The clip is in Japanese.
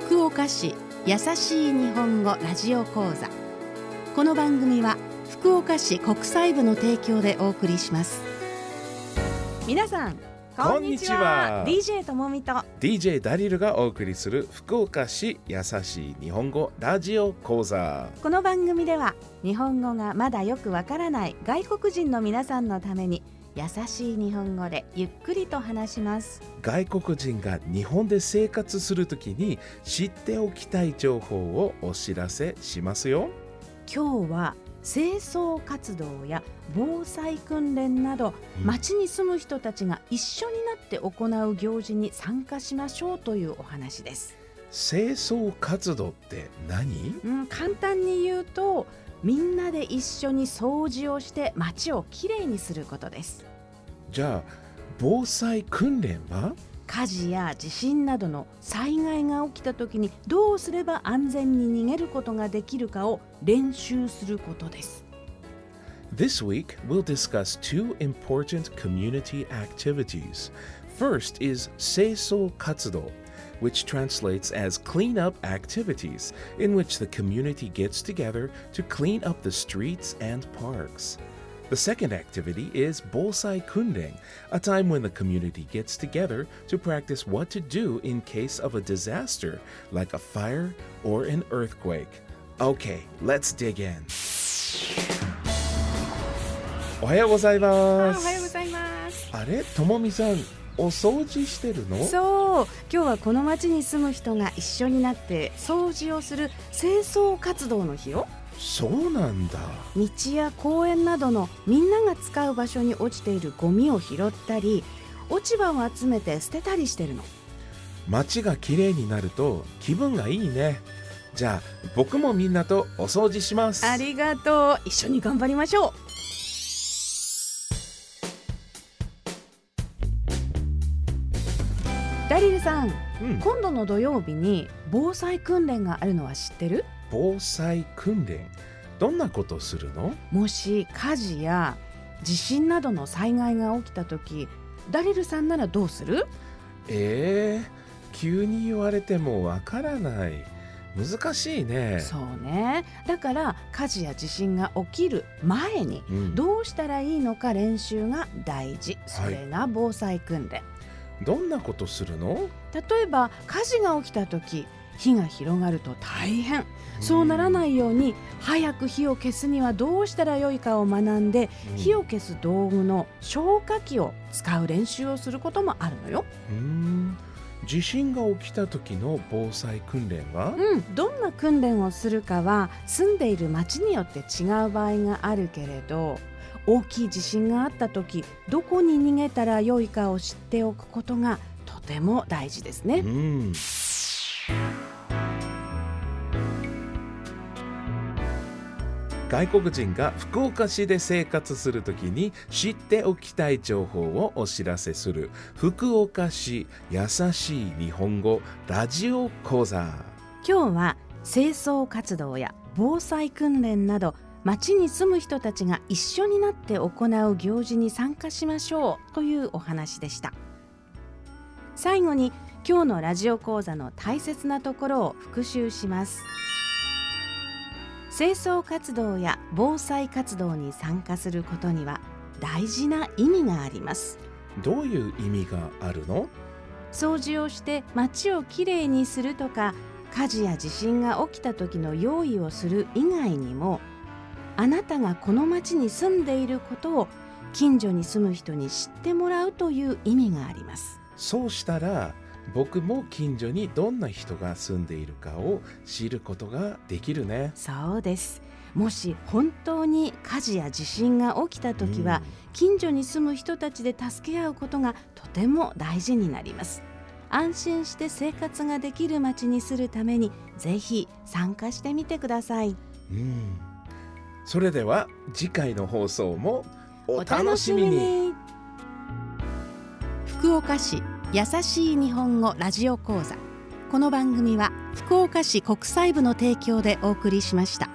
福岡市優しい日本語ラジオ講座。この番組は福岡市国際部の提供でお送りします。皆さんこんにちは。こんに DJ ともみと。DJ ダリルがお送りする福岡市優しい日本語ラジオ講座。この番組では日本語がまだよくわからない外国人の皆さんのために優しい日本語でゆっくりと話します。外国人が日本で生活するときに知っておきたい情報をお知らせしますよ。今日は清掃活動や防災訓練など、うん町に住む人たちが一緒になって行う行事に参加しましょうというお話です、清掃活動って何？うん、簡単に言うとみんなで一緒に掃除をして町をきれいにすることです。じゃあ防災訓練は？火事や地震などの災害が起きた時にどうすれば安全に逃げることができるかを練習することです。This week, we'll discuss two important community activities. First is Seiso Katsudo, which translates as cleanup activities, in which the community gets together to clean up the streets and parks. The second activity is Bosai Kundeng, a time when the community gets together to practice what to do in case of a disaster, like a fire or an earthquake. Okay, let's dig in. おはようございます。ざいますあれともみさん、 お掃除してるの？そう今日はこの町に住む人が一緒になって掃除をする清掃活動の日よそうなんだ。道や公園などのみんなが使う場所に落ちているゴミを拾ったり落ち葉を集めて捨てたりしてるの街が綺麗になると気分がいいね。じゃあ、僕もみんなとお掃除します。ありがとう一緒に頑張りましょうダリルさんうん、今度の土曜日に防災訓練があるのは知ってる？防災訓練。どんなことするの？もし火事や地震などの災害が起きた時ダリルさんならどうする？えー、急に言われてもわからない。難しいね。そうね。だから火事や地震が起きる前にうん。どうしたらいいのか練習が大事。それが防災訓練、どんなことするの？例えば火事が起きた時火が広がると大変。そうならないように早く火を消すにはどうしたらよいかを学んでうん。火を消す道具の消火器を使う練習をすることもあるのよ。地震が起きた時の防災訓練は、うん、どんな訓練をするかは住んでいる町によって違う場合があるけれど大きい地震があった時どこに逃げたらよいかを知っておくことがとても大事ですね。うん外国人が福岡市で生活するときに知っておきたい情報をお知らせする。福岡市優しい日本語ラジオ講座。今日は清掃活動や防災訓練など町に住む人たちが一緒になって行う行事に参加しましょうというお話でした。最後に今日のラジオ講座の大切なところを復習します。清掃活動や防災活動に参加することには大事な意味があります。どういう意味があるの？掃除をして街をきれいにするとか火事や地震が起きた時の用意をする以外にもあなたがこの町に住んでいることを近所に住む人に知ってもらうという意味があります。そうしたら僕も近所にどんな人が住んでいるかを知ることができるね。そうです。もし本当に火事や地震が起きた時は、近所に住む人たちで助け合うことがとても大事になります。安心して生活ができる町にするためにぜひ参加してみてください。うん。それでは次回の放送もおお楽しみに。福岡市優しい日本語ラジオ講座。この番組は福岡市国際部の提供でお送りしました。